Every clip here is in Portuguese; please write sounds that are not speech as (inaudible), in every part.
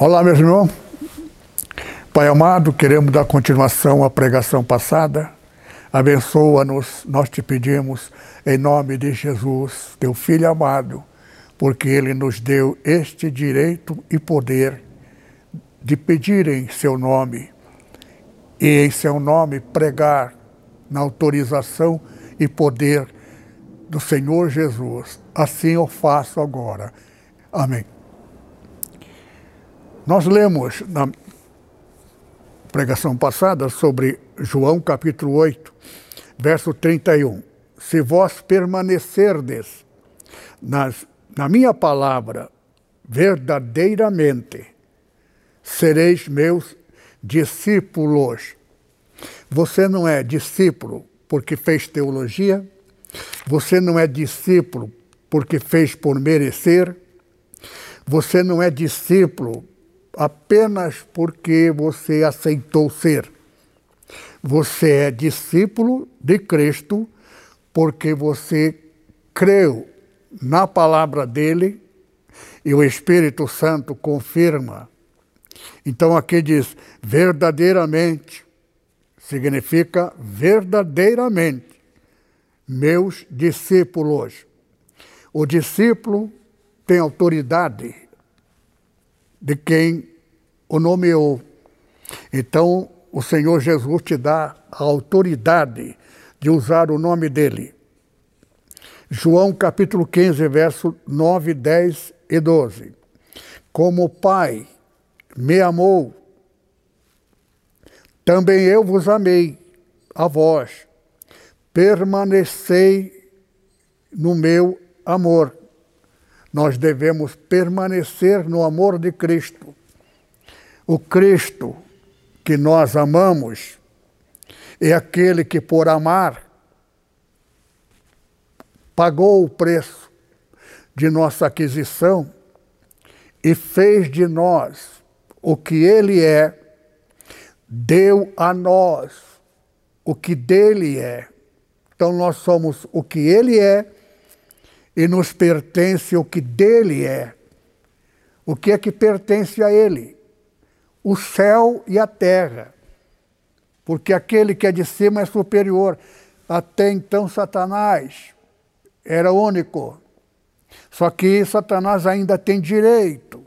Olá, meus irmãos. Pai amado, queremos dar continuação à pregação passada. Abençoa-nos, nós te pedimos, em nome de Jesus, teu Filho amado, porque ele nos deu este direito e poder de pedir em seu nome e em seu nome pregar na autorização e poder do Senhor Jesus. Assim eu faço agora. Amém. Nós lemos na pregação passada sobre João capítulo 8, verso 31. Se vós permanecerdes nas, na minha palavra verdadeiramente, sereis meus discípulos. Você não é discípulo porque fez teologia, você não é discípulo porque fez por merecer, você não é discípulo apenas porque você aceitou ser. Você é discípulo de Cristo porque você creu na palavra dele e o Espírito Santo confirma. Então aqui diz verdadeiramente, significa verdadeiramente, meus discípulos. O discípulo tem autoridade de quem o nomeou. Então, o Senhor Jesus te dá a autoridade de usar o nome dele. João capítulo 15, verso 9, 10 e 12. Como o Pai me amou, também eu vos amei, a vós. Permanecei no meu amor. Nós devemos permanecer no amor de Cristo. O Cristo que nós amamos é aquele que, por amar, pagou o preço de nossa aquisição e fez de nós o que Ele é, deu a nós o que dele é. Então nós somos o que Ele é e nos pertence o que dele é. O que é que pertence a Ele? o céu e a terra, porque aquele que é de cima é superior. Até então, Satanás era único. Só que Satanás ainda tem direito.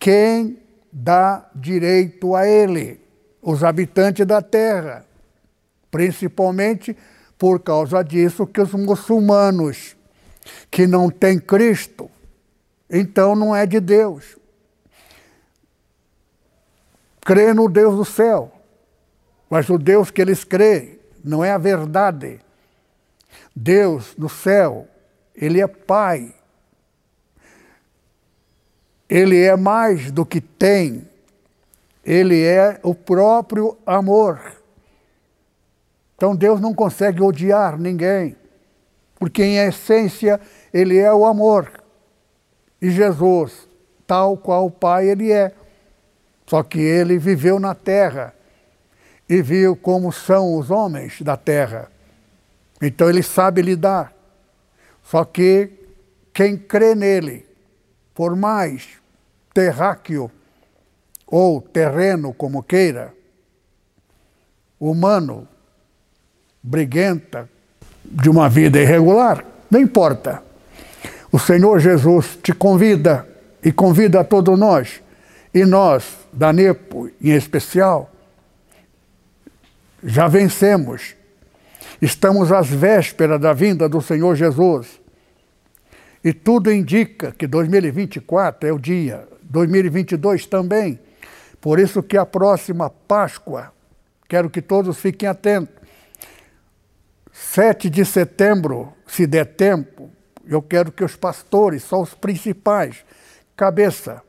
Quem dá direito a ele? Os habitantes da terra. Principalmente por causa disso que os muçulmanos que não têm Cristo, então não é de Deus crê no Deus do céu. Mas o Deus que eles creem não é a verdade. Deus no céu, Ele é Pai. Ele é mais do que tem. Ele é o próprio amor. Então Deus não consegue odiar ninguém, porque em essência Ele é o amor. E Jesus, tal qual o Pai Ele é. Só que ele viveu na terra e viu como são os homens da terra. Então ele sabe lidar. Só que quem crê nele, por mais terráqueo ou terreno, como queira, humano, briguenta, de uma vida irregular, não importa. O Senhor Jesus te convida e convida a todos nós e nós, da NEPO em especial, já vencemos. Estamos às vésperas da vinda do Senhor Jesus. E tudo indica que 2024 é o dia, 2022 também. Por isso que a próxima Páscoa, quero que todos fiquem atentos. 7 de setembro, se der tempo, eu quero que os pastores, só os principais, cabeça,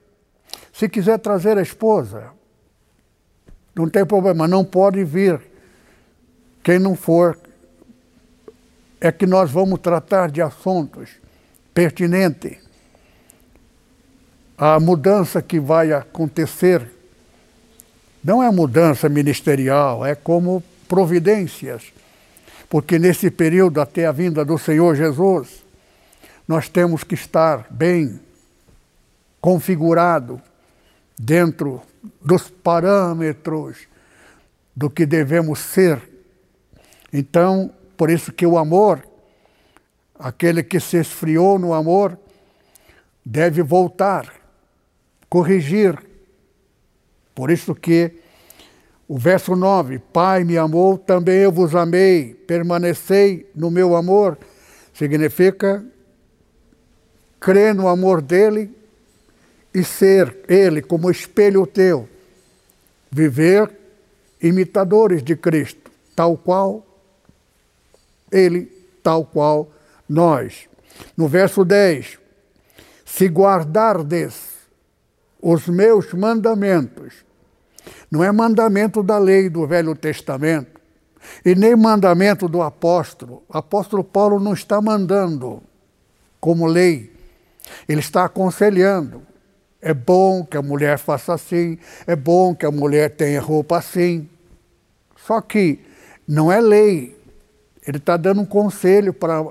se quiser trazer a esposa, Não tem problema, não pode vir. Quem não for, é que nós vamos tratar de assuntos pertinentes. A mudança que vai acontecer não é mudança ministerial, é como providências. Porque nesse período, até a vinda do Senhor Jesus, nós temos que estar bem configurado dentro dos parâmetros do que devemos ser. Então, por isso que o amor, aquele que se esfriou no amor, deve voltar, corrigir. Por isso que o verso 9, Pai me amou, também eu vos amei, permanecei no meu amor, significa crer no amor dele e ser ele como espelho teu, viver imitadores de Cristo, tal qual ele, tal qual nós. No verso 10, se guardardes os meus mandamentos, não é mandamento da lei do Velho Testamento e nem mandamento do apóstolo. O apóstolo Paulo não está mandando como lei, ele está aconselhando. É bom que a mulher faça assim, é bom que a mulher tenha roupa assim. Só que não é lei. Ele está dando um conselho para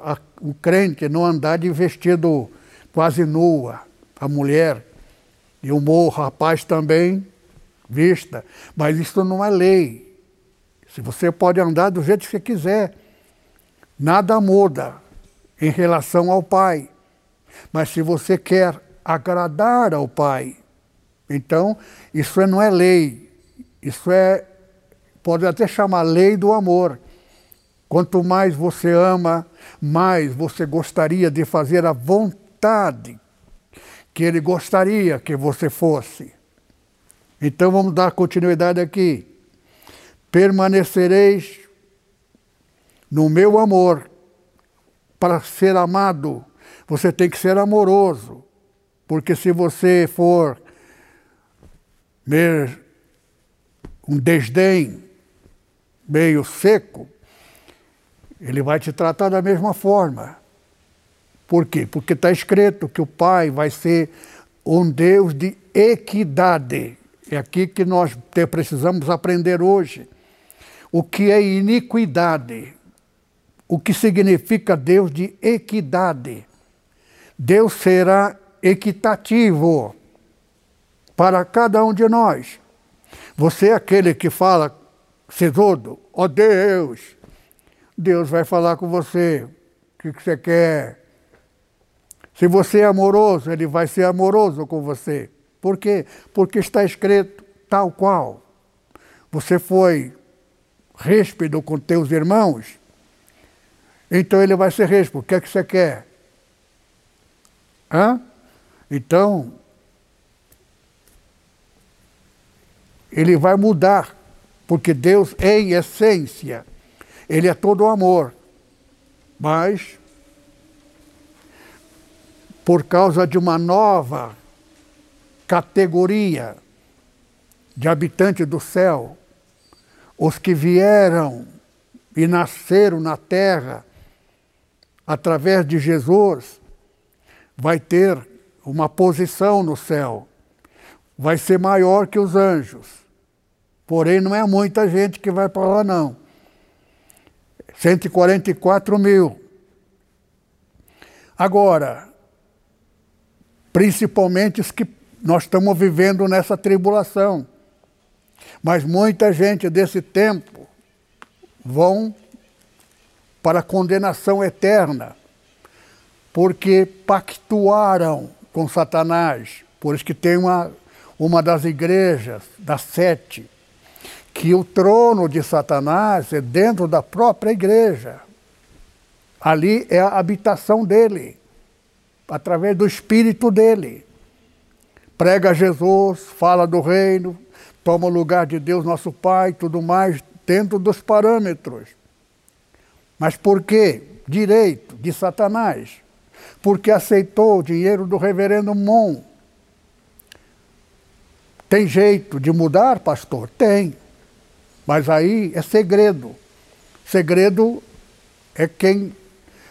o crente não andar de vestido quase nua, a mulher. E o rapaz também vista. Mas isso não é lei. Se você pode andar do jeito que você quiser, nada muda em relação ao Pai. Mas se você quer agradar ao Pai, então isso não é lei. Isso é, pode até chamar lei do amor. Quanto mais você ama, mais você gostaria de fazer a vontade que Ele gostaria que você fosse. Então vamos dar continuidade aqui. Permanecereis no meu amor. Para ser amado, você tem que ser amoroso. Porque se você for um desdém meio seco, ele vai te tratar da mesma forma. Por quê? Porque está escrito que o Pai vai ser um Deus de equidade. É aqui que nós precisamos aprender hoje. O que é iniquidade? O que significa Deus de equidade? Deus será equitativo para cada um de nós. Você é aquele que fala, Cesudo, ó oh Deus, Deus vai falar com você o que, que você quer. Se você é amoroso, ele vai ser amoroso com você. Por quê? Porque está escrito tal qual. Você foi ríspido com teus irmãos, então ele vai ser ríspido. O que é que você quer? Hã? Então, ele vai mudar, porque Deus, em essência, ele é todo amor. Mas, por causa de uma nova categoria de habitantes do céu, os que vieram e nasceram na terra através de Jesus, vai ter uma posição no céu, vai ser maior que os anjos. Porém, não é muita gente que vai para lá, não. 144 mil. Agora, principalmente os que nós estamos vivendo nessa tribulação. Mas muita gente desse tempo vão para a condenação eterna, porque pactuaram com Satanás. Por isso que tem uma, uma das igrejas, das sete, que o trono de Satanás é dentro da própria igreja. Ali é a habitação dele, através do espírito dele prega Jesus, fala do reino, toma o lugar de Deus, nosso Pai, tudo mais, dentro dos parâmetros. Mas por quê? Direito de Satanás. Porque aceitou o dinheiro do reverendo Mon. Tem jeito de mudar, pastor? Tem. Mas aí é segredo. Segredo é quem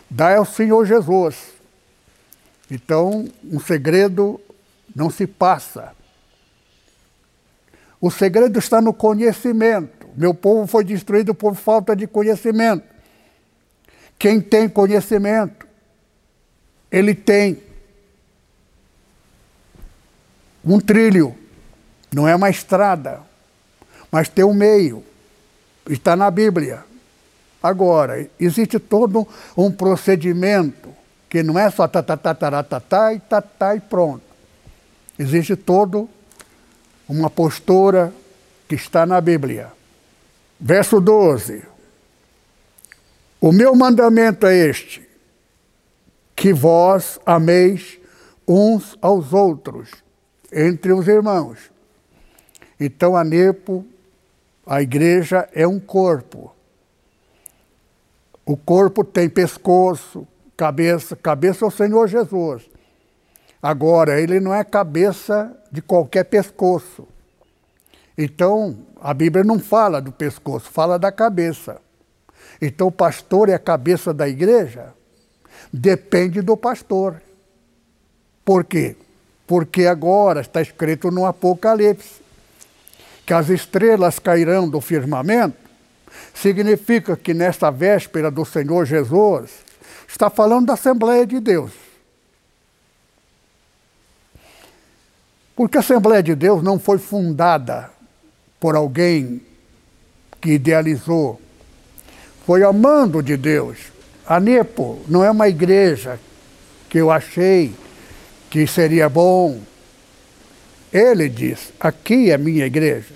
dá é o Senhor Jesus. Então, um segredo não se passa. O segredo está no conhecimento. Meu povo foi destruído por falta de conhecimento. Quem tem conhecimento, ele tem um trilho, não é uma estrada, mas tem um meio. Está na Bíblia. Agora, existe todo um procedimento que não é só tatatatatá e tatá e pronto. Existe todo uma postura que está na Bíblia. Verso 12. O meu mandamento é este: que vós ameis uns aos outros, entre os irmãos. Então a Nepo, a igreja é um corpo. O corpo tem pescoço, cabeça, cabeça é o Senhor Jesus. Agora, ele não é cabeça de qualquer pescoço. Então, a Bíblia não fala do pescoço, fala da cabeça. Então, o pastor é a cabeça da igreja? Depende do pastor. Por quê? Porque agora está escrito no Apocalipse que as estrelas cairão do firmamento, significa que nesta véspera do Senhor Jesus, está falando da Assembleia de Deus. Porque a Assembleia de Deus não foi fundada por alguém que idealizou foi amando de Deus. A Nepo não é uma igreja que eu achei que seria bom. Ele diz: aqui é minha igreja.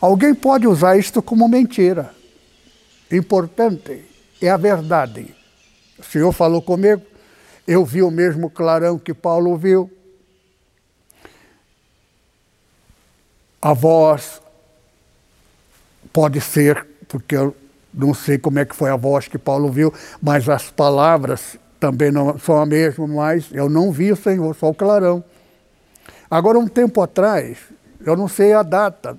Alguém pode usar isto como mentira. Importante é a verdade. O Senhor falou comigo, eu vi o mesmo clarão que Paulo viu. A voz pode ser porque eu não sei como é que foi a voz que Paulo viu, mas as palavras também não são a mesma, mas eu não vi o Senhor, só o clarão. Agora, um tempo atrás, eu não sei a data,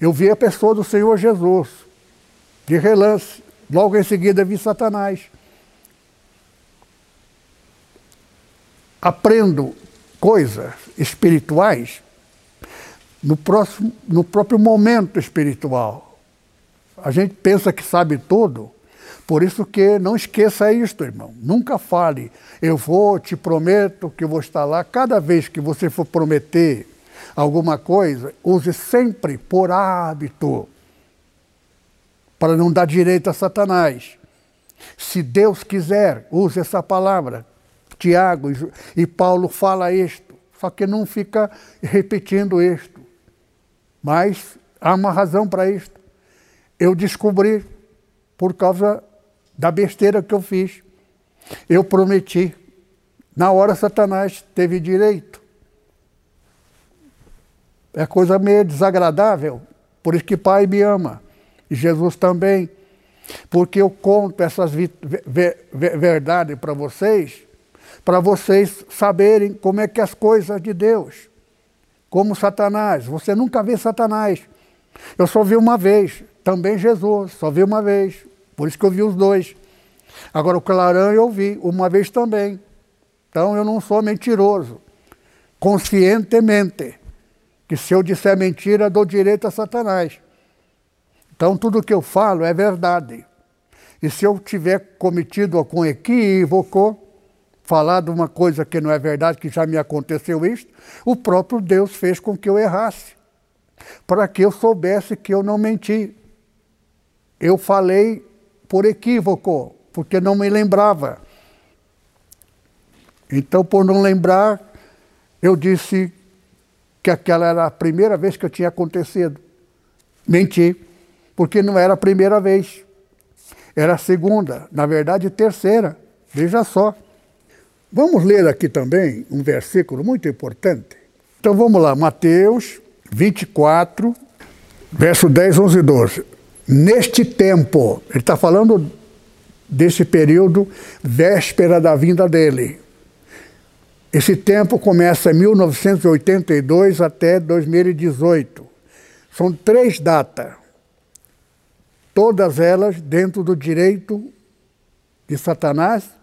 eu vi a pessoa do Senhor Jesus, de relance. Logo em seguida vi Satanás. Aprendo coisas espirituais no, próximo, no próprio momento espiritual. A gente pensa que sabe tudo, por isso que não esqueça isto, irmão. Nunca fale, eu vou, te prometo que vou estar lá. Cada vez que você for prometer alguma coisa, use sempre por hábito, para não dar direito a Satanás. Se Deus quiser, use essa palavra. Tiago e Paulo fala isto, só que não fica repetindo isto. Mas há uma razão para isto. Eu descobri por causa da besteira que eu fiz. Eu prometi. Na hora Satanás teve direito. É coisa meio desagradável. Por isso que Pai me ama. E Jesus também. Porque eu conto essas verdades para vocês, para vocês saberem como é que as coisas de Deus como Satanás. Você nunca vê Satanás. Eu só vi uma vez, também Jesus, só vi uma vez. Por isso que eu vi os dois. Agora o clarão eu vi uma vez também. Então eu não sou mentiroso. Conscientemente. Que se eu disser mentira, dou direito a Satanás. Então tudo que eu falo é verdade. E se eu tiver cometido algum equívoco, falar uma coisa que não é verdade, que já me aconteceu isto, o próprio Deus fez com que eu errasse, para que eu soubesse que eu não menti. Eu falei por equívoco, porque não me lembrava. Então, por não lembrar, eu disse que aquela era a primeira vez que eu tinha acontecido. Menti, porque não era a primeira vez. Era a segunda, na verdade, terceira. Veja só. Vamos ler aqui também um versículo muito importante. Então vamos lá, Mateus 24, verso 10, 11 e 12. Neste tempo, ele está falando desse período véspera da vinda dele. Esse tempo começa em 1982 até 2018. São três datas, todas elas dentro do direito de Satanás.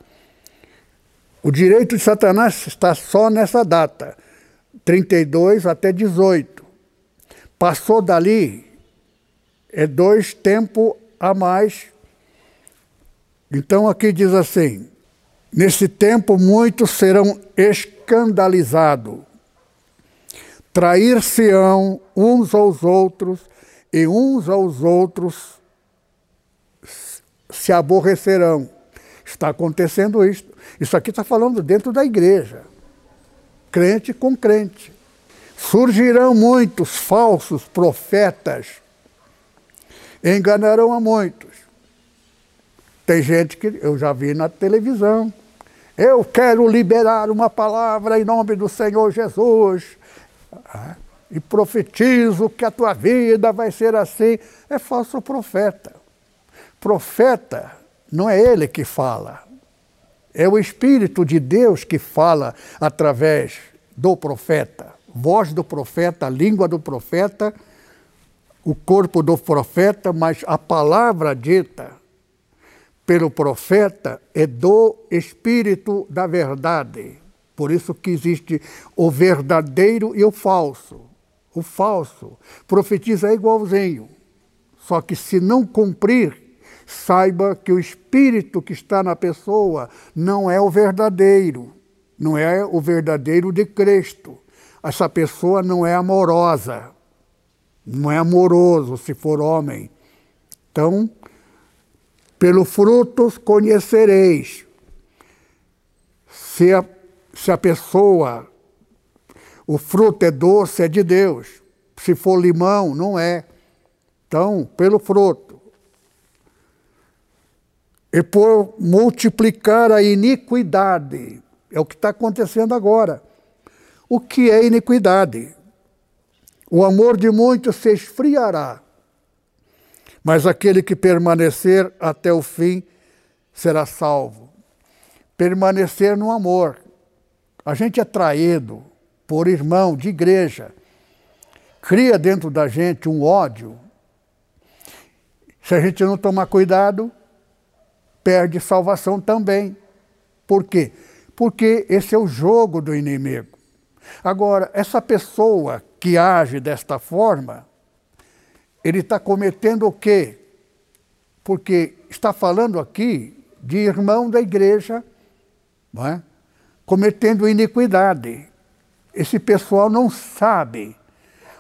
O direito de Satanás está só nessa data, 32 até 18. Passou dali, é dois tempos a mais. Então aqui diz assim: Nesse tempo muitos serão escandalizados, trair-se-ão uns aos outros, e uns aos outros se aborrecerão. Está acontecendo isso. Isso aqui está falando dentro da igreja, crente com crente. Surgirão muitos falsos profetas, enganarão a muitos. Tem gente que eu já vi na televisão. Eu quero liberar uma palavra em nome do Senhor Jesus. Ah, e profetizo que a tua vida vai ser assim. É falso profeta. Profeta não é ele que fala. É o Espírito de Deus que fala através do profeta. Voz do profeta, língua do profeta, o corpo do profeta, mas a palavra dita pelo profeta é do Espírito da verdade. Por isso que existe o verdadeiro e o falso. O falso profetiza igualzinho. Só que se não cumprir, saiba que o espírito que está na pessoa não é o verdadeiro, não é o verdadeiro de Cristo. Essa pessoa não é amorosa, não é amoroso se for homem. Então, pelo frutos conhecereis. Se a, se a pessoa, o fruto é doce, é de Deus. Se for limão, não é. Então, pelo fruto e por multiplicar a iniquidade. É o que está acontecendo agora. O que é iniquidade? O amor de muitos se esfriará, mas aquele que permanecer até o fim será salvo. Permanecer no amor. A gente é traído por irmão de igreja, cria dentro da gente um ódio. Se a gente não tomar cuidado, perde salvação também. Por quê? Porque esse é o jogo do inimigo. Agora, essa pessoa que age desta forma, ele está cometendo o quê? Porque está falando aqui de irmão da igreja, não é? cometendo iniquidade. Esse pessoal não sabe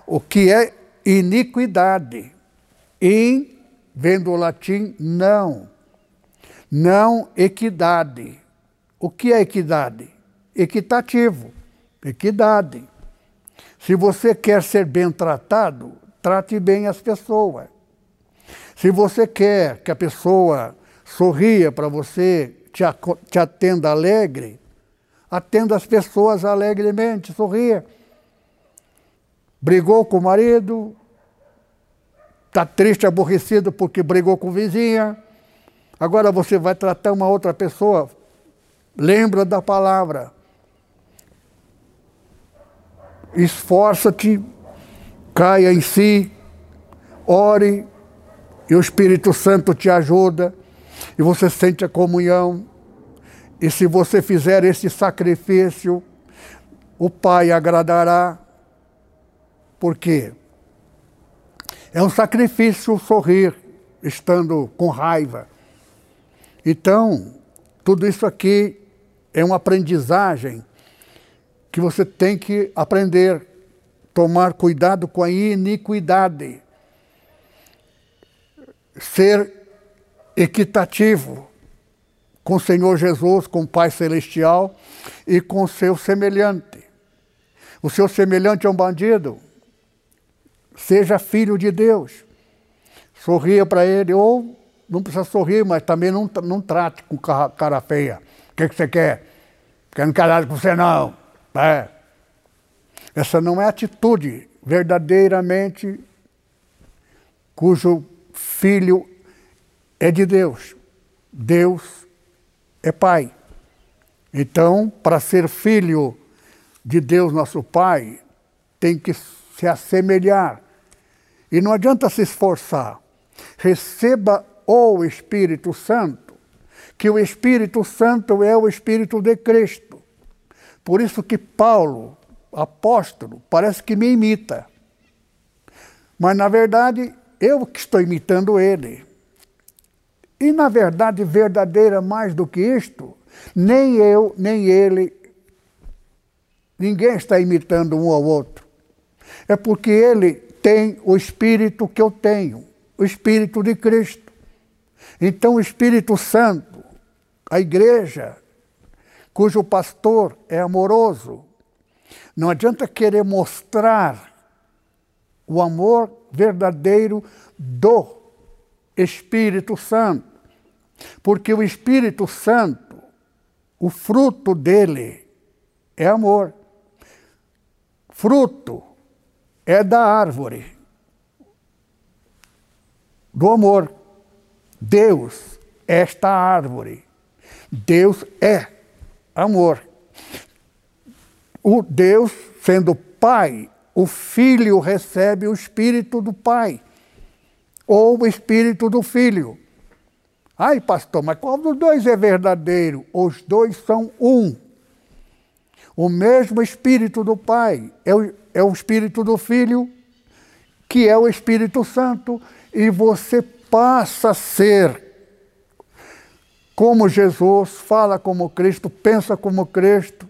o que é iniquidade. In, vendo o latim, não não equidade. O que é equidade? Equitativo, equidade. Se você quer ser bem tratado, trate bem as pessoas. Se você quer que a pessoa sorria para você, te, te atenda alegre, atenda as pessoas alegremente, sorria. Brigou com o marido, está triste, aborrecido porque brigou com o vizinha, Agora você vai tratar uma outra pessoa, lembra da palavra. Esforça-te, caia em si, ore, e o Espírito Santo te ajuda, e você sente a comunhão. E se você fizer esse sacrifício, o Pai agradará. Por quê? É um sacrifício sorrir, estando com raiva. Então, tudo isso aqui é uma aprendizagem que você tem que aprender, tomar cuidado com a iniquidade, ser equitativo com o Senhor Jesus, com o Pai Celestial e com seu semelhante. O seu semelhante é um bandido, seja filho de Deus, sorria para ele ou não precisa sorrir, mas também não, não trate com cara feia. O que, que você quer? Quero nada com você não. É. Essa não é atitude verdadeiramente cujo filho é de Deus. Deus é Pai. Então, para ser filho de Deus, nosso Pai, tem que se assemelhar. E não adianta se esforçar. Receba o Espírito Santo, que o Espírito Santo é o Espírito de Cristo. Por isso que Paulo, apóstolo, parece que me imita. Mas, na verdade, eu que estou imitando ele. E, na verdade, verdadeira mais do que isto, nem eu, nem ele, ninguém está imitando um ao outro. É porque ele tem o espírito que eu tenho, o espírito de Cristo. Então, o Espírito Santo, a igreja, cujo pastor é amoroso, não adianta querer mostrar o amor verdadeiro do Espírito Santo. Porque o Espírito Santo, o fruto dele é amor. Fruto é da árvore do amor. Deus, esta árvore. Deus é amor. O Deus, sendo Pai, o Filho recebe o Espírito do Pai, ou o Espírito do Filho. Ai, pastor, mas qual dos dois é verdadeiro? Os dois são um. O mesmo Espírito do Pai é o, é o Espírito do Filho, que é o Espírito Santo, e você passa a ser como Jesus, fala como Cristo, pensa como Cristo.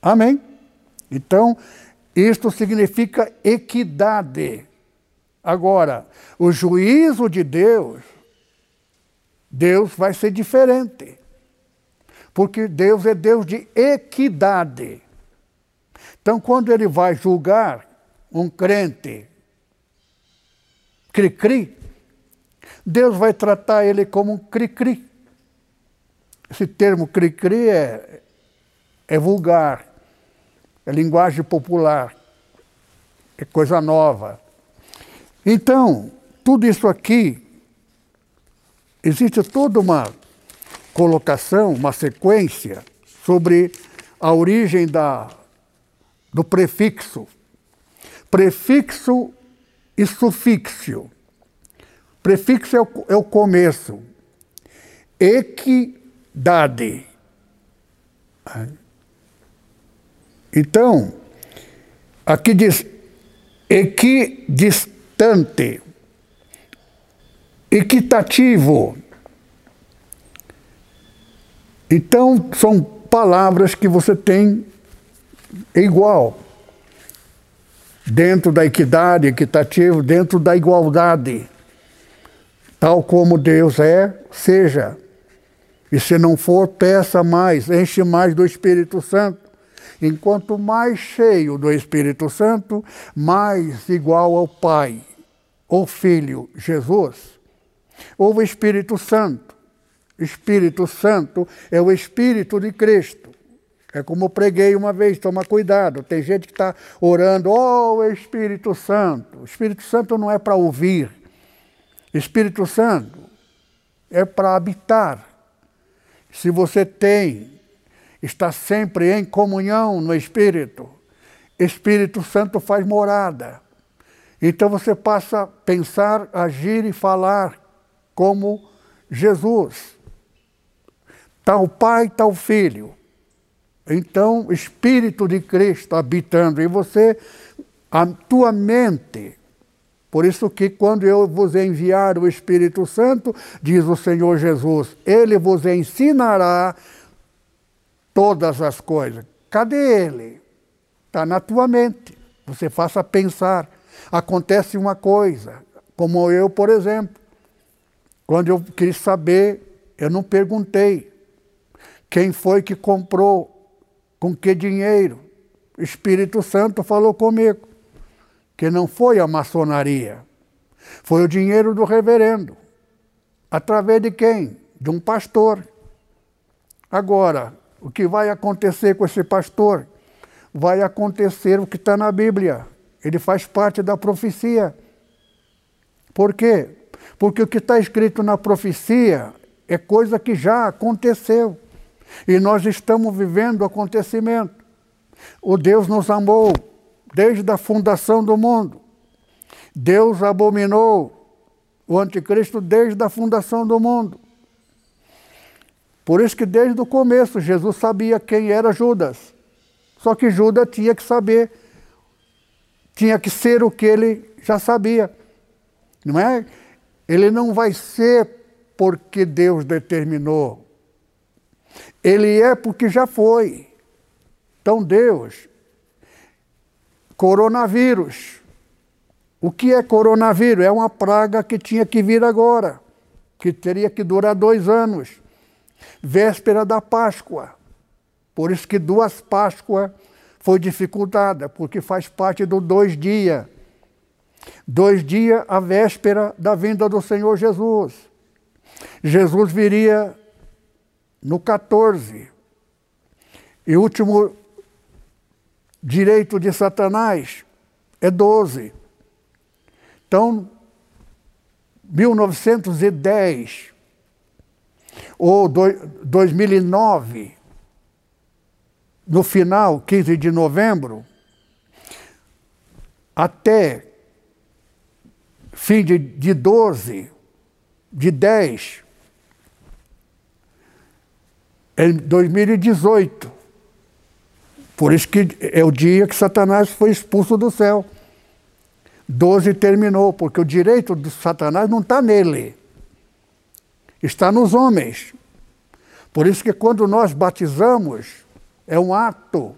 Amém? Então, isto significa equidade. Agora, o juízo de Deus, Deus vai ser diferente. Porque Deus é Deus de equidade. Então, quando ele vai julgar um crente cri-cri, Deus vai tratar ele como um cri-cri. Esse termo cri-cri é, é vulgar, é linguagem popular, é coisa nova. Então, tudo isso aqui, existe toda uma colocação, uma sequência sobre a origem da, do prefixo. Prefixo e sufixo. Prefixo é o, é o começo. Equidade. Então, aqui diz equidistante, equitativo. Então, são palavras que você tem igual. Dentro da equidade, equitativo, dentro da igualdade. Tal como Deus é, seja. E se não for, peça mais, enche mais do Espírito Santo. Enquanto mais cheio do Espírito Santo, mais igual ao Pai, ou Filho Jesus, ou o Espírito Santo. Espírito Santo é o Espírito de Cristo. É como eu preguei uma vez, toma cuidado. Tem gente que está orando, oh Espírito Santo. Espírito Santo não é para ouvir, Espírito Santo é para habitar. Se você tem, está sempre em comunhão no Espírito, Espírito Santo faz morada. Então você passa a pensar, agir e falar como Jesus. Tal Pai, tal Filho. Então, Espírito de Cristo habitando em você, a tua mente por isso que quando eu vos enviar o Espírito Santo, diz o Senhor Jesus, ele vos ensinará todas as coisas. Cadê ele? Está na tua mente. Você faça pensar. Acontece uma coisa, como eu, por exemplo. Quando eu quis saber, eu não perguntei quem foi que comprou, com que dinheiro. O Espírito Santo falou comigo que não foi a maçonaria, foi o dinheiro do reverendo. Através de quem? De um pastor. Agora, o que vai acontecer com esse pastor? Vai acontecer o que está na Bíblia. Ele faz parte da profecia. Por quê? Porque o que está escrito na profecia é coisa que já aconteceu. E nós estamos vivendo o acontecimento. O Deus nos amou desde a fundação do mundo. Deus abominou o anticristo desde a fundação do mundo. Por isso que desde o começo Jesus sabia quem era Judas. Só que Judas tinha que saber, tinha que ser o que ele já sabia. Não é? Ele não vai ser porque Deus determinou. Ele é porque já foi. Então Deus, coronavírus. O que é coronavírus? É uma praga que tinha que vir agora, que teria que durar dois anos. Véspera da Páscoa. Por isso que duas Páscoas foi dificultada, porque faz parte do dois dias. Dois dias a véspera da vinda do Senhor Jesus. Jesus viria no 14. E último direito de Satanás é 12. Então, 1910 ou 2009, no final, 15 de novembro, até fim de, de 12, de 10, em 2018. Por isso que é o dia que Satanás foi expulso do céu. 12 terminou, porque o direito de Satanás não está nele, está nos homens. Por isso que quando nós batizamos, é um ato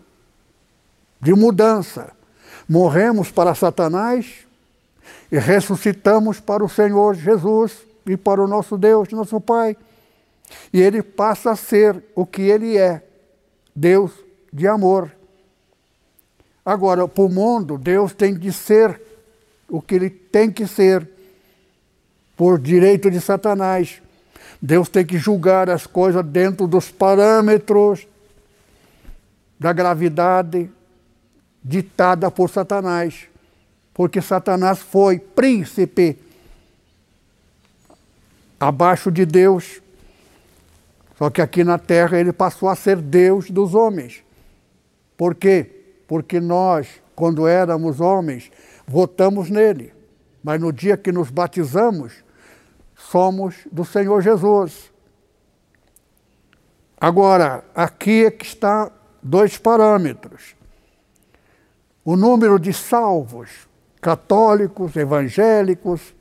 de mudança. Morremos para Satanás e ressuscitamos para o Senhor Jesus e para o nosso Deus, nosso Pai. E ele passa a ser o que ele é, Deus de amor. Agora, para o mundo, Deus tem de ser o que ele tem que ser, por direito de Satanás. Deus tem que julgar as coisas dentro dos parâmetros da gravidade ditada por Satanás porque Satanás foi príncipe abaixo de Deus. Só que aqui na terra ele passou a ser Deus dos homens. Por quê? Porque nós, quando éramos homens, votamos nele. Mas no dia que nos batizamos, somos do Senhor Jesus. Agora, aqui é que está dois parâmetros. O número de salvos católicos, evangélicos,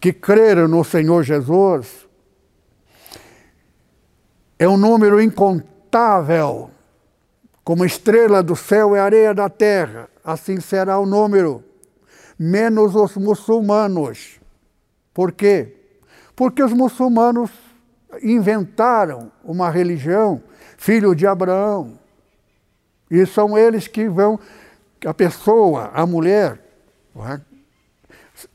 que creram no Senhor Jesus, é um número incontável, como estrela do céu e areia da terra, assim será o número, menos os muçulmanos. Por quê? Porque os muçulmanos inventaram uma religião, filho de Abraão, e são eles que vão, a pessoa, a mulher, é?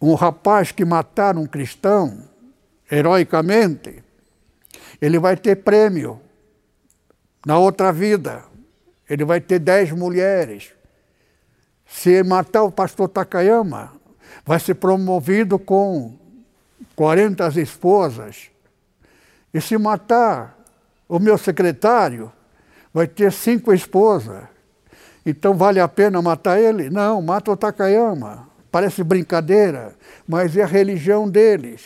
Um rapaz que matar um cristão heroicamente, ele vai ter prêmio na outra vida. Ele vai ter dez mulheres. Se matar o pastor Takayama, vai ser promovido com 40 esposas. E se matar o meu secretário, vai ter cinco esposas. Então vale a pena matar ele? Não, mata o Takayama. Parece brincadeira, mas é a religião deles.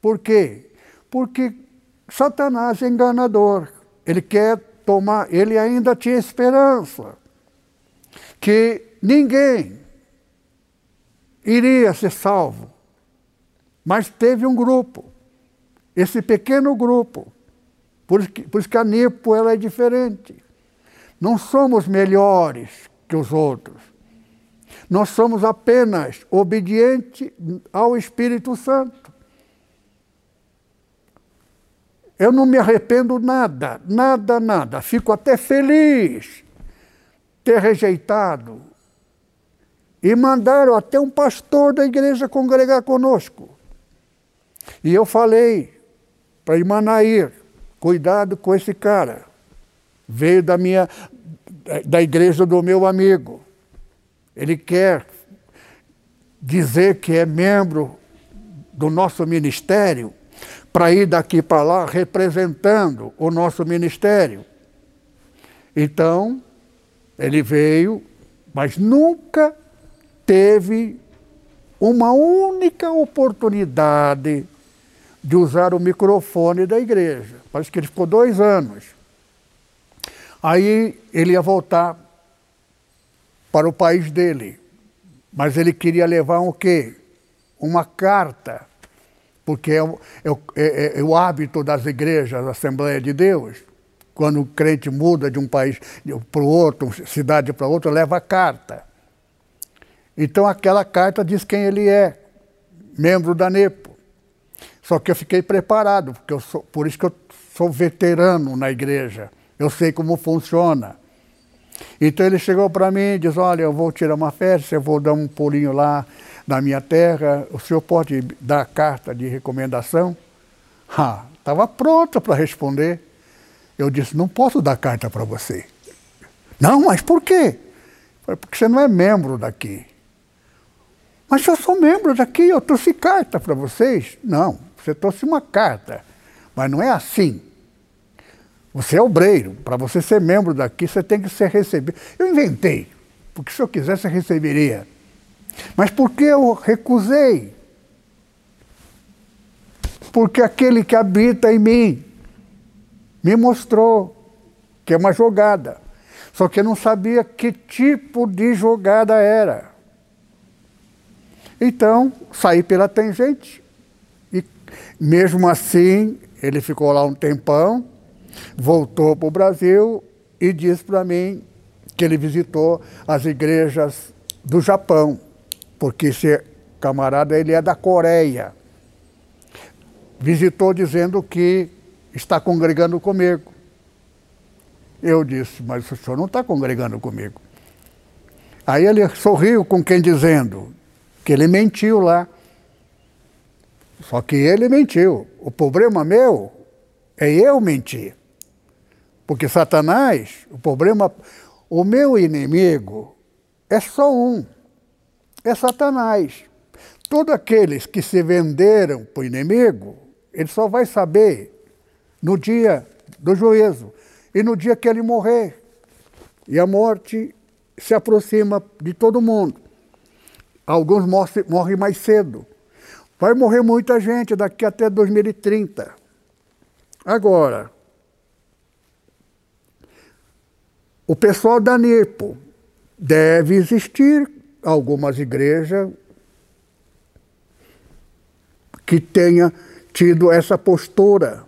Por quê? Porque Satanás é enganador. Ele quer tomar, ele ainda tinha esperança que ninguém iria ser salvo. Mas teve um grupo, esse pequeno grupo. Por por isso que a Nipo ela é diferente. Não somos melhores que os outros. Nós somos apenas obedientes ao Espírito Santo. Eu não me arrependo nada, nada, nada. Fico até feliz ter rejeitado. E mandaram até um pastor da igreja congregar conosco. E eu falei para irmã Nair, cuidado com esse cara veio da minha da igreja do meu amigo. Ele quer dizer que é membro do nosso ministério para ir daqui para lá representando o nosso ministério. Então, ele veio, mas nunca teve uma única oportunidade de usar o microfone da igreja. Parece que ele ficou dois anos. Aí ele ia voltar para o país dele, mas ele queria levar o quê? Uma carta, porque é o, é, é, é o hábito das igrejas, da Assembleia de Deus. Quando o crente muda de um país para o outro, cidade para outra, leva a carta. Então aquela carta diz quem ele é, membro da NEPO. Só que eu fiquei preparado, porque eu sou, por isso que eu sou veterano na igreja. Eu sei como funciona. Então ele chegou para mim e disse, olha, eu vou tirar uma festa, eu vou dar um pulinho lá na minha terra, o senhor pode dar carta de recomendação? Estava pronto para responder. Eu disse, não posso dar carta para você. Não, mas por quê? Porque você não é membro daqui. Mas eu sou membro daqui, eu trouxe carta para vocês. Não, você trouxe uma carta, mas não é assim. Você é obreiro, para você ser membro daqui, você tem que ser recebido. Eu inventei, porque se eu quisesse, receberia. Mas por que eu recusei? Porque aquele que habita em mim me mostrou que é uma jogada. Só que eu não sabia que tipo de jogada era. Então, saí pela tangente. E mesmo assim, ele ficou lá um tempão, voltou para o Brasil e disse para mim que ele visitou as igrejas do Japão, porque esse camarada ele é da Coreia. Visitou dizendo que está congregando comigo. Eu disse, mas o senhor não está congregando comigo. Aí ele sorriu com quem dizendo, que ele mentiu lá. Só que ele mentiu. O problema meu é eu mentir. Porque Satanás, o problema, o meu inimigo é só um, é Satanás. Todos aqueles que se venderam para o inimigo, ele só vai saber no dia do juízo e no dia que ele morrer. E a morte se aproxima de todo mundo. Alguns morrem mais cedo. Vai morrer muita gente daqui até 2030. Agora, o pessoal da NEPO deve existir algumas igrejas que tenha tido essa postura.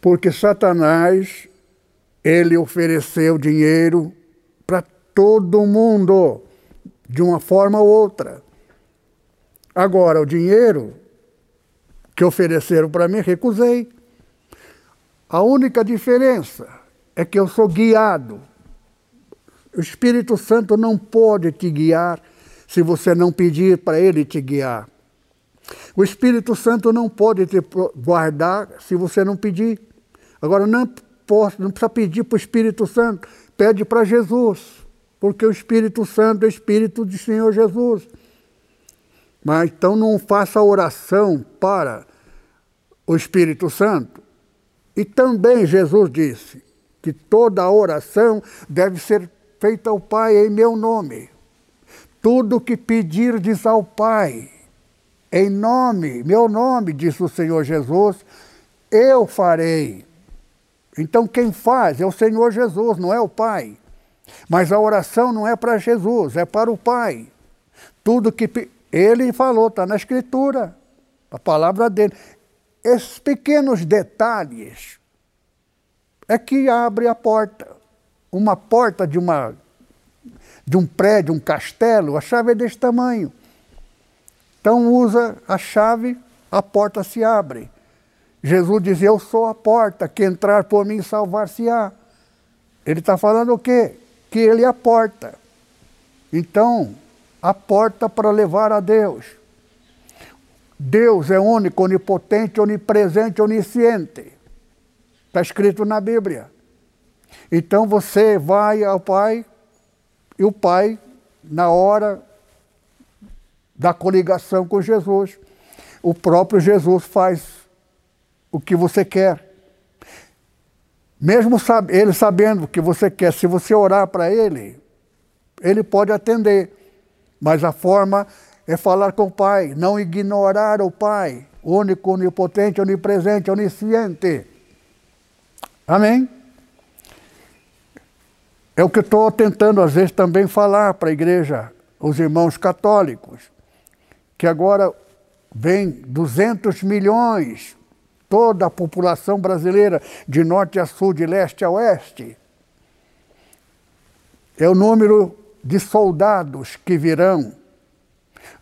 Porque Satanás, ele ofereceu dinheiro para todo mundo de uma forma ou outra. Agora, o dinheiro que ofereceram para mim, recusei. A única diferença é que eu sou guiado. O Espírito Santo não pode te guiar se você não pedir para ele te guiar. O Espírito Santo não pode te guardar se você não pedir. Agora, não, posso, não precisa pedir para o Espírito Santo, pede para Jesus porque o Espírito Santo é Espírito do Senhor Jesus. Mas então não faça oração para o Espírito Santo. E também Jesus disse que toda oração deve ser feita ao Pai em meu nome. Tudo que pedirdes ao Pai, em nome, meu nome, disse o Senhor Jesus, eu farei. Então quem faz é o Senhor Jesus, não é o Pai. Mas a oração não é para Jesus, é para o Pai. Tudo que ele falou, está na Escritura, a palavra dele. Esses pequenos detalhes é que abre a porta. Uma porta de, uma, de um prédio, um castelo, a chave é desse tamanho. Então usa a chave, a porta se abre. Jesus diz: Eu sou a porta, que entrar por mim salvar-se-á. Ele está falando o quê? que Ele é a porta. Então, a porta para levar a Deus. Deus é único, onipotente, onipresente, onisciente. Está escrito na Bíblia. Então você vai ao Pai e o Pai, na hora da coligação com Jesus, o próprio Jesus faz o que você quer. Mesmo ele sabendo o que você quer, se você orar para ele, ele pode atender. Mas a forma é falar com o Pai, não ignorar o Pai, único, onipotente, onipresente, onisciente. Amém? É o que estou tentando, às vezes, também falar para a igreja, os irmãos católicos, que agora vem 200 milhões, toda a população brasileira, de norte a sul, de leste a oeste. É o número de soldados que virão.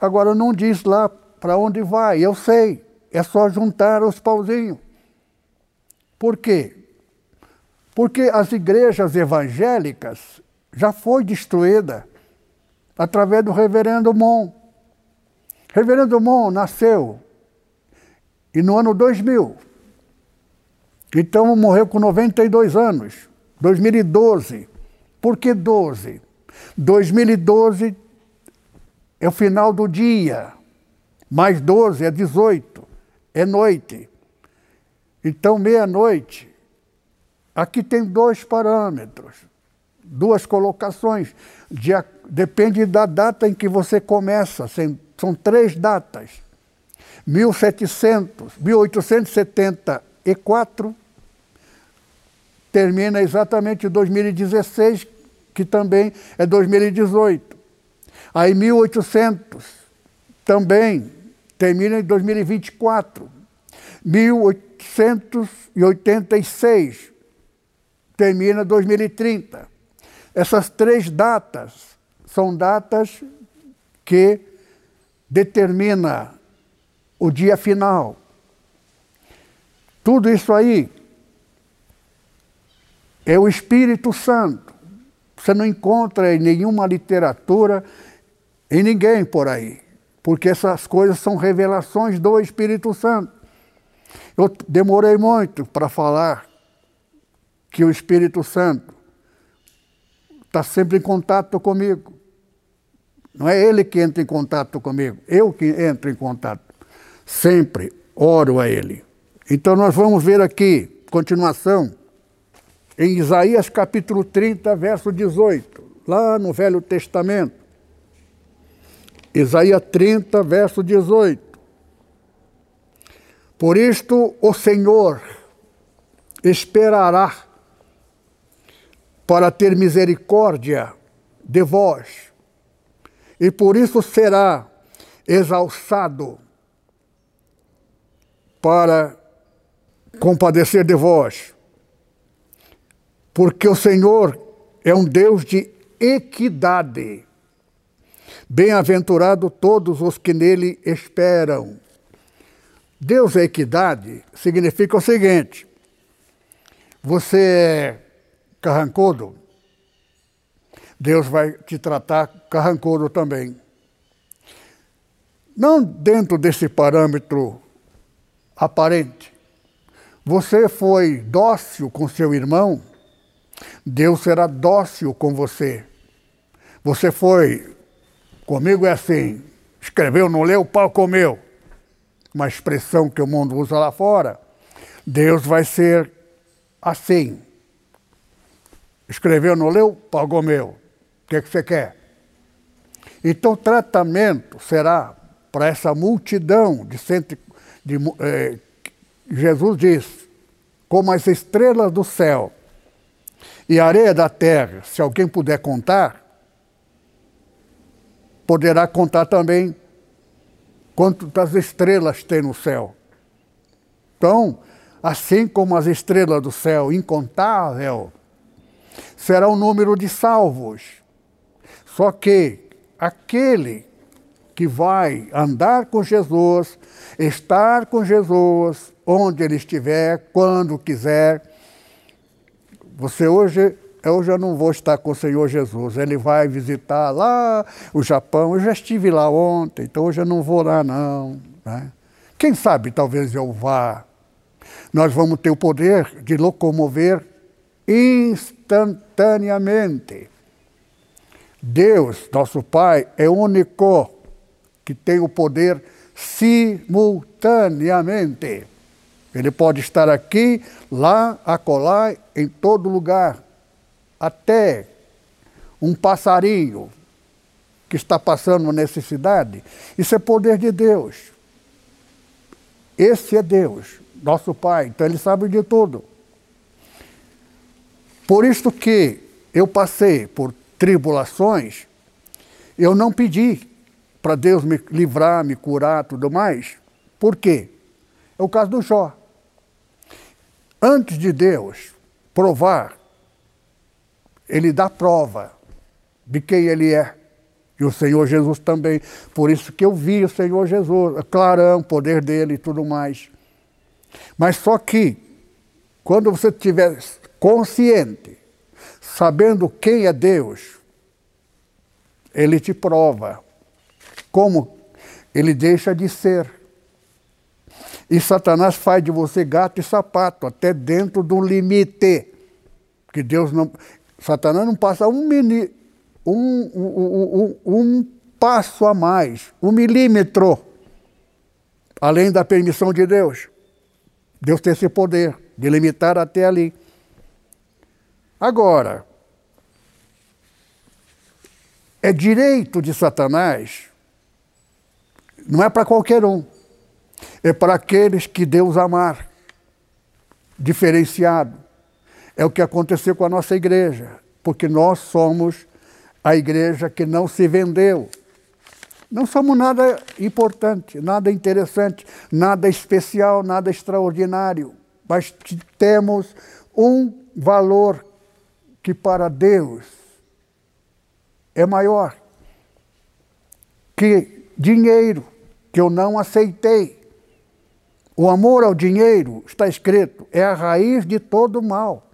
Agora, não diz lá para onde vai, eu sei, é só juntar os pauzinhos. Por quê? Porque as igrejas evangélicas já foi destruída através do reverendo Mon. Reverendo Mon nasceu e no ano 2000. Então morreu com 92 anos, 2012. Por que 12? 2012 é o final do dia, mais 12 é 18, é noite. Então, meia-noite Aqui tem dois parâmetros, duas colocações. De, depende da data em que você começa, são três datas. 1700, 1874 termina exatamente 2016, que também é 2018. Aí 1800 também termina em 2024. 1886 termina 2030. Essas três datas são datas que determina o dia final. Tudo isso aí é o Espírito Santo. Você não encontra em nenhuma literatura, em ninguém por aí, porque essas coisas são revelações do Espírito Santo. Eu demorei muito para falar que o Espírito Santo está sempre em contato comigo. Não é ele que entra em contato comigo, eu que entro em contato. Sempre oro a ele. Então nós vamos ver aqui, continuação, em Isaías capítulo 30, verso 18, lá no Velho Testamento. Isaías 30, verso 18. Por isto o Senhor esperará para ter misericórdia de vós, e por isso será exalçado para compadecer de vós. Porque o Senhor é um Deus de equidade. Bem-aventurado todos os que nele esperam. Deus é equidade significa o seguinte: você é carrancudo, Deus vai te tratar carrancudo também. Não dentro desse parâmetro aparente. Você foi dócil com seu irmão, Deus será dócil com você. Você foi, comigo é assim, escreveu, não leu, pau comeu. Uma expressão que o mundo usa lá fora. Deus vai ser assim. Escreveu, não leu? Pagou meu. O que, é que você quer? Então, tratamento será para essa multidão de, cento, de eh, Jesus diz, como as estrelas do céu e a areia da terra, se alguém puder contar, poderá contar também quantas estrelas tem no céu. Então, assim como as estrelas do céu, incontável, será o número de salvos. Só que aquele que vai andar com Jesus, estar com Jesus, onde ele estiver, quando quiser. Você hoje, eu não vou estar com o Senhor Jesus, ele vai visitar lá o Japão. Eu já estive lá ontem, então hoje eu não vou lá não. Né? Quem sabe talvez eu vá. Nós vamos ter o poder de locomover instantaneamente. Deus, nosso Pai, é único que tem o poder simultaneamente. Ele pode estar aqui, lá, acolá, em todo lugar. Até um passarinho que está passando necessidade. Isso é poder de Deus. Esse é Deus, nosso Pai. Então ele sabe de tudo. Por isso que eu passei por tribulações, eu não pedi para Deus me livrar, me curar, tudo mais. Por quê? É o caso do Jó. Antes de Deus provar, ele dá prova de quem ele é. E o Senhor Jesus também. Por isso que eu vi o Senhor Jesus, clarão, poder dele e tudo mais. Mas só que, quando você estiver consciente, sabendo quem é Deus, ele te prova como ele deixa de ser. E Satanás faz de você gato e sapato, até dentro do limite. Que Deus não. Satanás não passa um, mini, um, um, um, um passo a mais, um milímetro, além da permissão de Deus. Deus tem esse poder de limitar até ali. Agora, é direito de Satanás, não é para qualquer um é para aqueles que Deus amar, diferenciado. É o que aconteceu com a nossa igreja, porque nós somos a igreja que não se vendeu. Não somos nada importante, nada interessante, nada especial, nada extraordinário, mas temos um valor que para Deus é maior que dinheiro, que eu não aceitei. O amor ao dinheiro, está escrito, é a raiz de todo mal.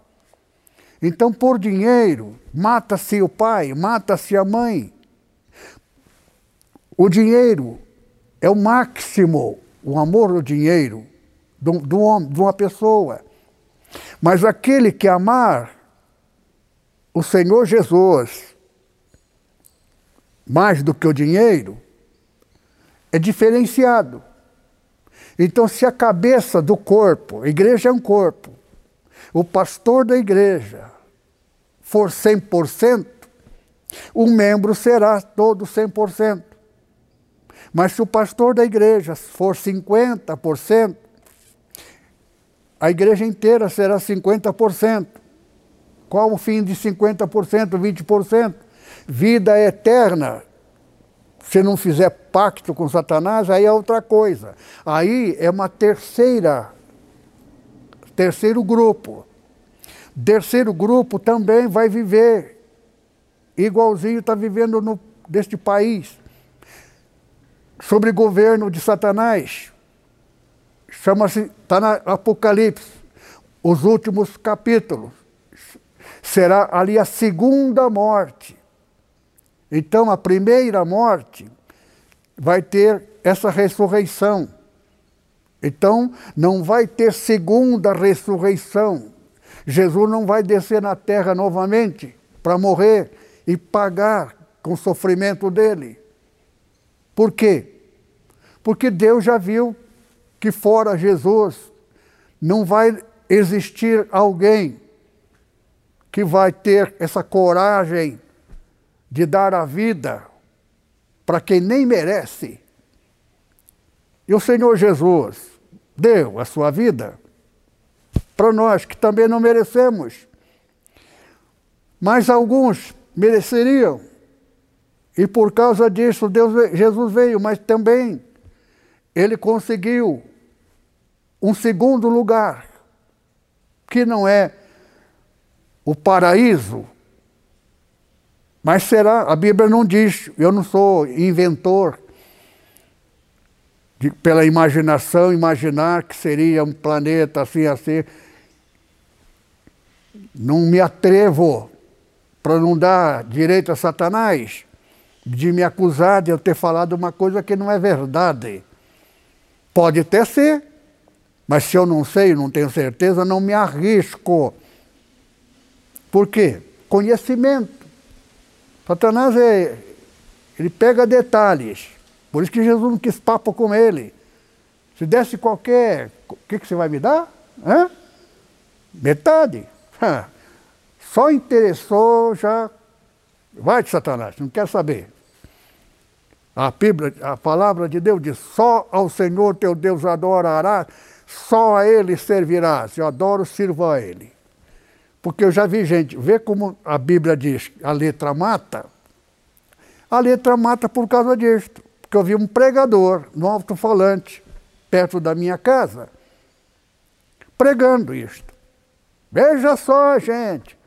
Então, por dinheiro, mata-se o pai, mata-se a mãe. O dinheiro é o máximo, o amor ao dinheiro do, de uma pessoa. Mas aquele que amar o Senhor Jesus mais do que o dinheiro é diferenciado. Então, se a cabeça do corpo, a igreja é um corpo, o pastor da igreja for 100%, o membro será todo 100%. Mas se o pastor da igreja for 50%, a igreja inteira será 50%. Qual o fim de 50%, 20%? Vida eterna se não fizer pacto com Satanás, aí é outra coisa. Aí é uma terceira, terceiro grupo. Terceiro grupo também vai viver igualzinho está vivendo no, deste país, sobre governo de Satanás. Chama-se, está na Apocalipse, os últimos capítulos. Será ali a segunda morte. Então, a primeira morte vai ter essa ressurreição. Então, não vai ter segunda ressurreição. Jesus não vai descer na terra novamente para morrer e pagar com o sofrimento dele. Por quê? Porque Deus já viu que fora Jesus não vai existir alguém que vai ter essa coragem de dar a vida para quem nem merece. E o Senhor Jesus deu a sua vida para nós que também não merecemos. Mas alguns mereceriam. E por causa disso Deus, Jesus veio, mas também ele conseguiu um segundo lugar, que não é o paraíso, mas será, a Bíblia não diz, eu não sou inventor, de, pela imaginação, imaginar que seria um planeta assim, assim. Não me atrevo para não dar direito a Satanás de me acusar de eu ter falado uma coisa que não é verdade. Pode até ser, mas se eu não sei, não tenho certeza, não me arrisco. Por quê? Conhecimento. Satanás é, ele pega detalhes. Por isso que Jesus não quis papo com ele. Se desse qualquer O que, que você vai me dar? Hã? Metade? Só interessou já. Vai de Satanás, não quer saber. A, Bíblia, a palavra de Deus diz: só ao Senhor teu Deus adorarás, só a Ele servirás. Eu adoro, sirvo a Ele. Porque eu já vi gente, vê como a Bíblia diz, a letra mata. A letra mata por causa disto. Porque eu vi um pregador no alto-falante, perto da minha casa, pregando isto. Veja só, gente.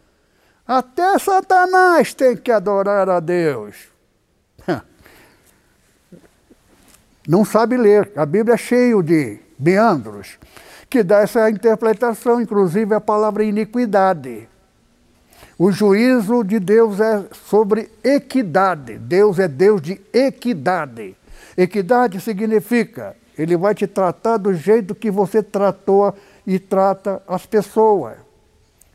Até Satanás tem que adorar a Deus. (laughs) Não sabe ler. A Bíblia é cheia de meandros que dá essa interpretação, inclusive a palavra iniquidade. O juízo de Deus é sobre equidade. Deus é Deus de equidade. Equidade significa ele vai te tratar do jeito que você tratou e trata as pessoas.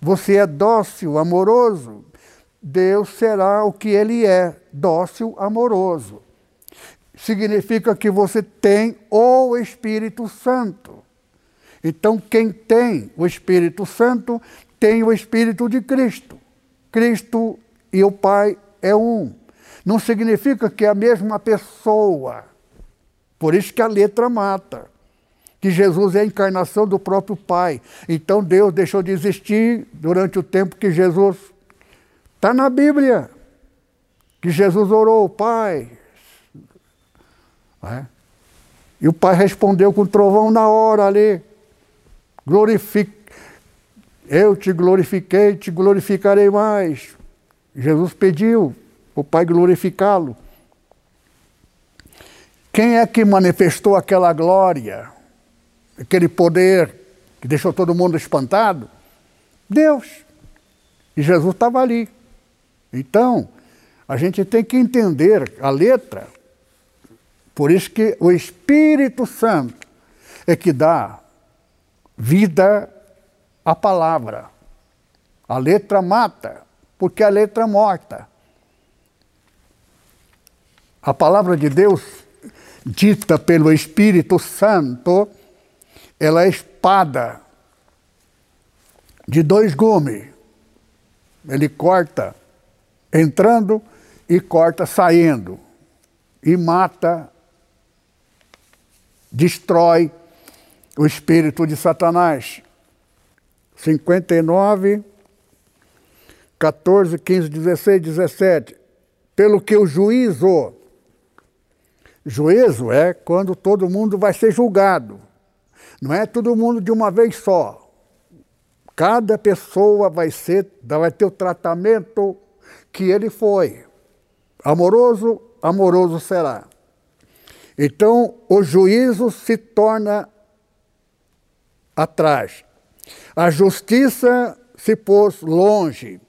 Você é dócil, amoroso. Deus será o que ele é, dócil, amoroso. Significa que você tem o Espírito Santo. Então, quem tem o Espírito Santo tem o Espírito de Cristo. Cristo e o Pai é um. Não significa que é a mesma pessoa. Por isso que a letra mata. Que Jesus é a encarnação do próprio Pai. Então Deus deixou de existir durante o tempo que Jesus. Está na Bíblia. Que Jesus orou, Pai. É? E o Pai respondeu com trovão na hora ali. Glorifique. Eu te glorifiquei, te glorificarei mais. Jesus pediu o Pai glorificá-lo. Quem é que manifestou aquela glória, aquele poder que deixou todo mundo espantado? Deus. E Jesus estava ali. Então, a gente tem que entender a letra, por isso que o Espírito Santo é que dá vida à palavra. A letra mata, porque a letra morta. A palavra de Deus, dita pelo Espírito Santo, ela é espada de dois gumes. Ele corta entrando e corta saindo. E mata, destrói o espírito de Satanás. 59, 14, 15, 16, 17. Pelo que o juízo, juízo é quando todo mundo vai ser julgado. Não é todo mundo de uma vez só. Cada pessoa vai ser, vai ter o tratamento que ele foi. Amoroso, amoroso será. Então, o juízo se torna atrás. A justiça se pôs longe,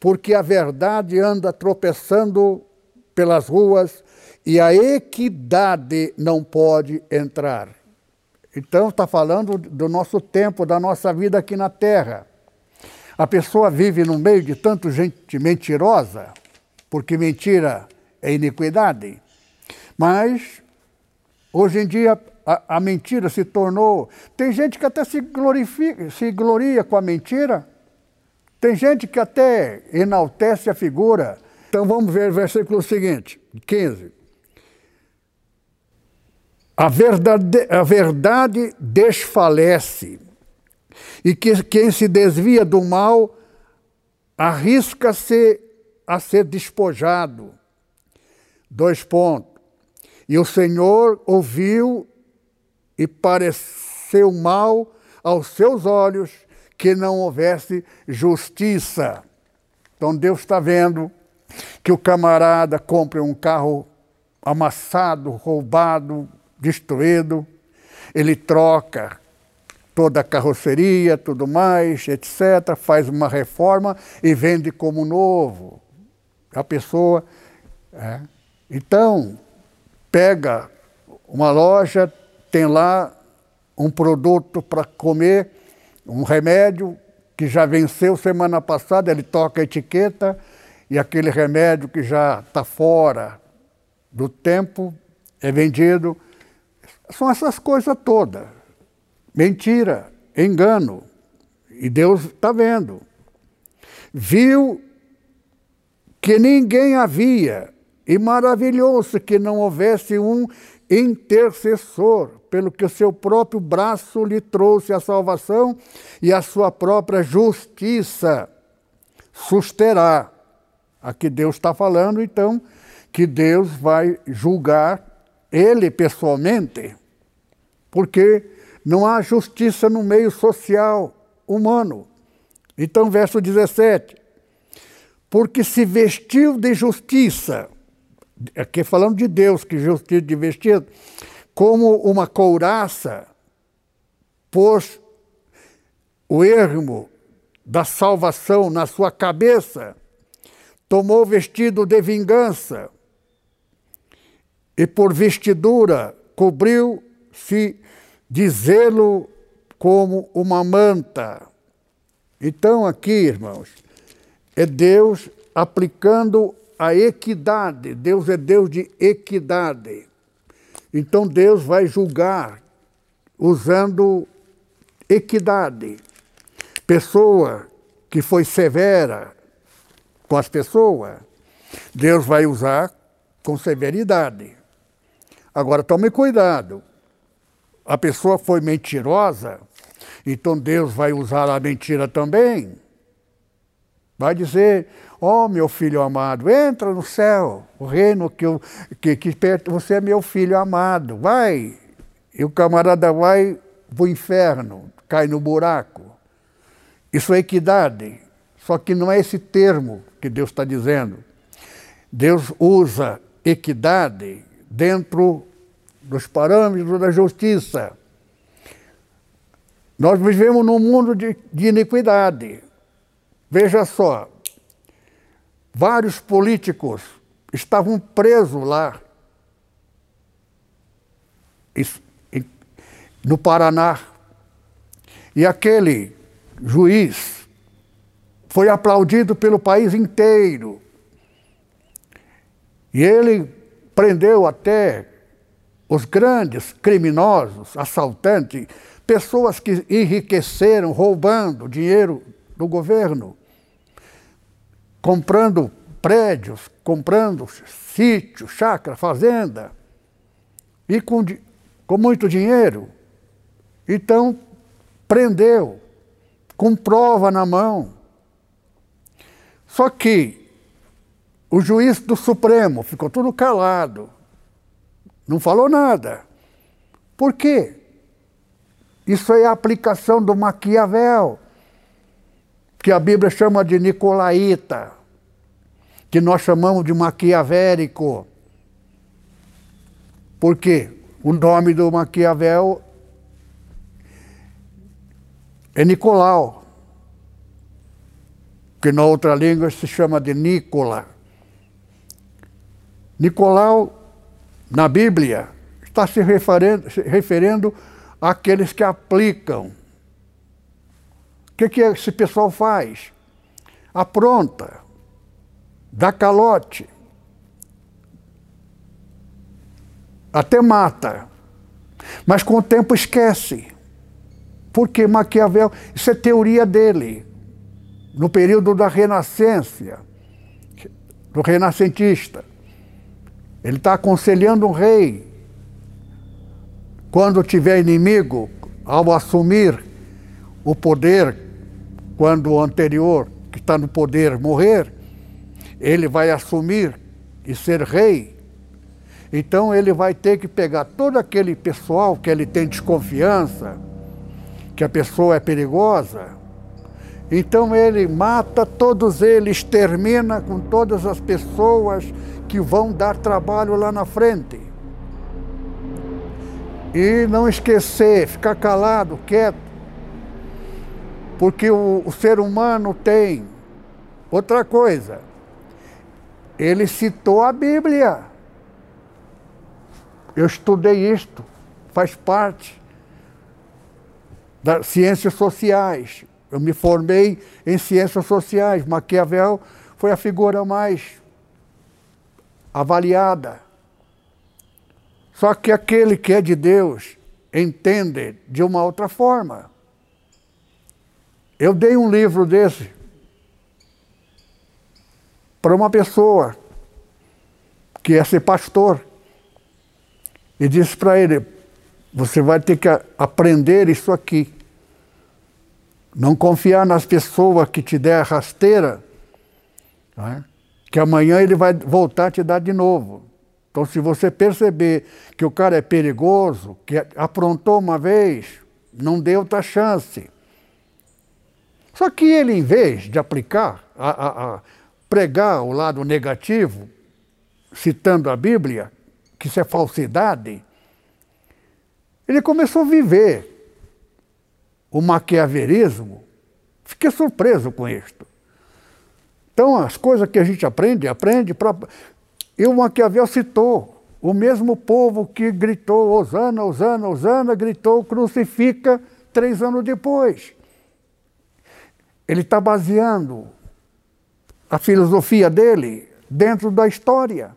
porque a verdade anda tropeçando pelas ruas e a equidade não pode entrar. Então, está falando do nosso tempo, da nossa vida aqui na Terra. A pessoa vive no meio de tanta gente mentirosa, porque mentira é iniquidade. Mas, hoje em dia, a, a, mentira se tornou. Tem gente que até se, glorifica, se gloria com a mentira. Tem gente que até enaltece a figura. Então vamos ver o versículo seguinte, 15. A verdade, a verdade desfalece, e que quem se desvia do mal arrisca-se a ser despojado. Dois pontos. E o Senhor ouviu e pareceu mal aos seus olhos que não houvesse justiça. Então Deus está vendo que o camarada compra um carro amassado, roubado, destruído, ele troca toda a carroceria, tudo mais, etc., faz uma reforma e vende como novo. A pessoa. É. Então, pega uma loja, tem lá um produto para comer, um remédio que já venceu semana passada, ele toca a etiqueta e aquele remédio que já está fora do tempo é vendido. São essas coisas todas. mentira, engano. E Deus está vendo. Viu que ninguém havia, e maravilhou-se que não houvesse um intercessor, pelo que o seu próprio braço lhe trouxe a salvação e a sua própria justiça susterá. Aqui Deus está falando, então, que Deus vai julgar ele pessoalmente, porque não há justiça no meio social humano. Então, verso 17: Porque se vestiu de justiça, aqui falando de Deus, que justiça de vestido, como uma couraça, pôs o ermo da salvação na sua cabeça, tomou vestido de vingança e por vestidura cobriu-se de zelo como uma manta. Então, aqui, irmãos, é Deus aplicando a equidade. Deus é Deus de equidade. Então, Deus vai julgar usando equidade. Pessoa que foi severa com as pessoas, Deus vai usar com severidade. Agora, tome cuidado a pessoa foi mentirosa, então Deus vai usar a mentira também. Vai dizer: Ó oh, meu filho amado, entra no céu, o reino que, eu, que, que você é meu filho amado, vai. E o camarada vai para o inferno, cai no buraco. Isso é equidade. Só que não é esse termo que Deus está dizendo. Deus usa equidade dentro dos parâmetros da justiça. Nós vivemos num mundo de, de iniquidade. Veja só, vários políticos estavam presos lá, no Paraná. E aquele juiz foi aplaudido pelo país inteiro. E ele prendeu até os grandes criminosos, assaltantes, pessoas que enriqueceram roubando dinheiro do governo, comprando prédios, comprando sítio, chácara, fazenda, e com, com muito dinheiro. Então, prendeu, com prova na mão. Só que o juiz do Supremo ficou tudo calado. Não falou nada. Por quê? Isso é a aplicação do Maquiavel, que a Bíblia chama de Nicolaíta, que nós chamamos de maquiavélico. Por quê? O nome do Maquiavel é Nicolau, que na outra língua se chama de Nicola. Nicolau na Bíblia está se referendo, se referendo àqueles que aplicam. O que, que esse pessoal faz? Apronta, dá calote, até mata, mas com o tempo esquece. Porque Maquiavel, isso é teoria dele, no período da Renascença, do renascentista. Ele está aconselhando um rei. Quando tiver inimigo, ao assumir o poder, quando o anterior, que está no poder, morrer, ele vai assumir e ser rei. Então ele vai ter que pegar todo aquele pessoal que ele tem desconfiança, que a pessoa é perigosa. Então ele mata todos eles, termina com todas as pessoas que vão dar trabalho lá na frente. E não esquecer, ficar calado, quieto, porque o, o ser humano tem outra coisa. Ele citou a Bíblia. Eu estudei isto, faz parte das ciências sociais. Eu me formei em ciências sociais. Maquiavel foi a figura mais avaliada. Só que aquele que é de Deus entende de uma outra forma. Eu dei um livro desse para uma pessoa que ia ser pastor e disse para ele: Você vai ter que aprender isso aqui. Não confiar nas pessoas que te der a rasteira, é? que amanhã ele vai voltar a te dar de novo. Então, se você perceber que o cara é perigoso, que aprontou uma vez, não dê outra chance. Só que ele, em vez de aplicar, a, a, a pregar o lado negativo, citando a Bíblia, que isso é falsidade, ele começou a viver o maquiavelismo. Fiquei surpreso com isto. Então, as coisas que a gente aprende, aprende para. E o Maquiavel citou o mesmo povo que gritou Osana, Osana, Osana, gritou crucifica três anos depois. Ele está baseando a filosofia dele dentro da história.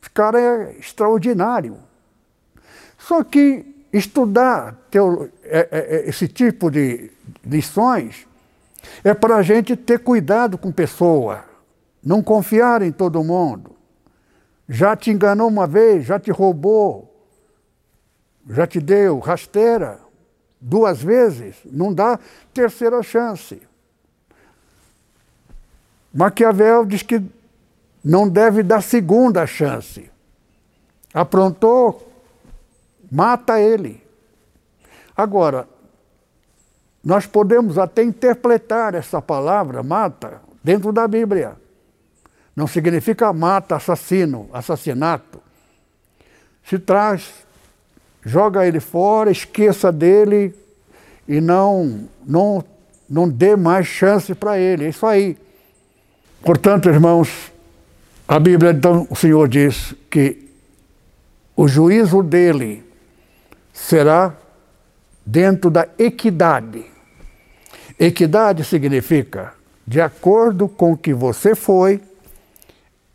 Esse cara é extraordinário. Só que estudar é, é, é esse tipo de lições é para a gente ter cuidado com pessoa, não confiar em todo mundo. Já te enganou uma vez, já te roubou, já te deu rasteira duas vezes, não dá terceira chance. Maquiavel diz que não deve dar segunda chance. Aprontou, mata ele. Agora, nós podemos até interpretar essa palavra, mata, dentro da Bíblia. Não significa mata, assassino, assassinato. Se traz, joga ele fora, esqueça dele e não, não, não dê mais chance para ele. É isso aí. Portanto, irmãos, a Bíblia, então, o Senhor diz que o juízo dele será dentro da equidade. Equidade significa de acordo com o que você foi,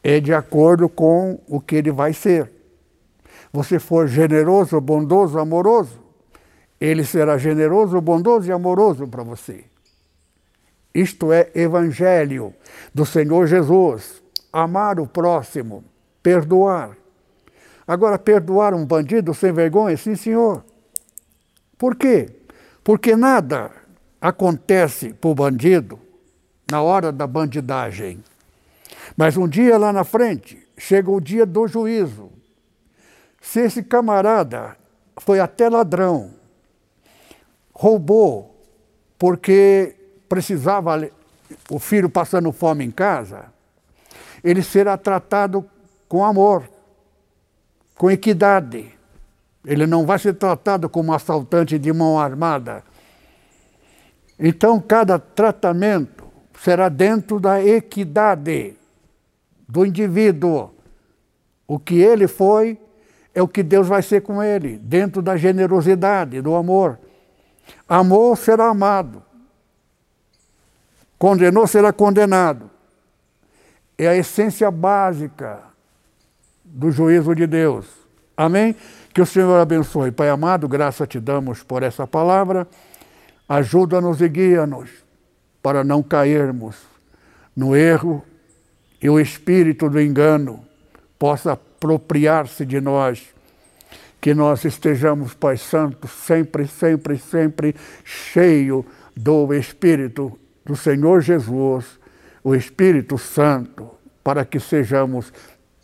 é de acordo com o que ele vai ser. Você for generoso, bondoso, amoroso, ele será generoso, bondoso e amoroso para você. Isto é evangelho do Senhor Jesus. Amar o próximo, perdoar. Agora, perdoar um bandido sem vergonha, sim, senhor. Por quê? Porque nada acontece para o bandido na hora da bandidagem. Mas um dia lá na frente, chega o dia do juízo. Se esse camarada foi até ladrão, roubou porque precisava o filho passando fome em casa, ele será tratado com amor, com equidade. Ele não vai ser tratado como assaltante de mão armada. Então, cada tratamento será dentro da equidade do indivíduo. O que ele foi é o que Deus vai ser com ele, dentro da generosidade, do amor. Amor será amado. Condenou será condenado. É a essência básica do juízo de Deus. Amém? Que o Senhor abençoe. Pai amado, graça te damos por essa palavra. Ajuda-nos e guia-nos para não cairmos no erro e o espírito do engano possa apropriar-se de nós. Que nós estejamos, Pai Santo, sempre, sempre, sempre cheio do Espírito do Senhor Jesus, o Espírito Santo, para que sejamos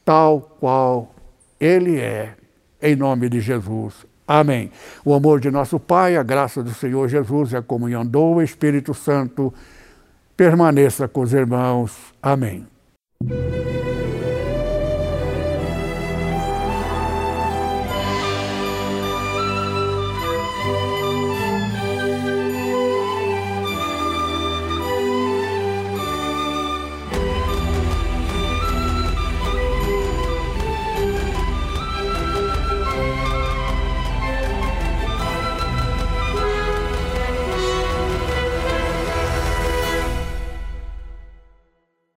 tal qual Ele é em nome de Jesus. Amém. O amor de nosso Pai, a graça do Senhor Jesus e a comunhão do Espírito Santo permaneça com os irmãos. Amém.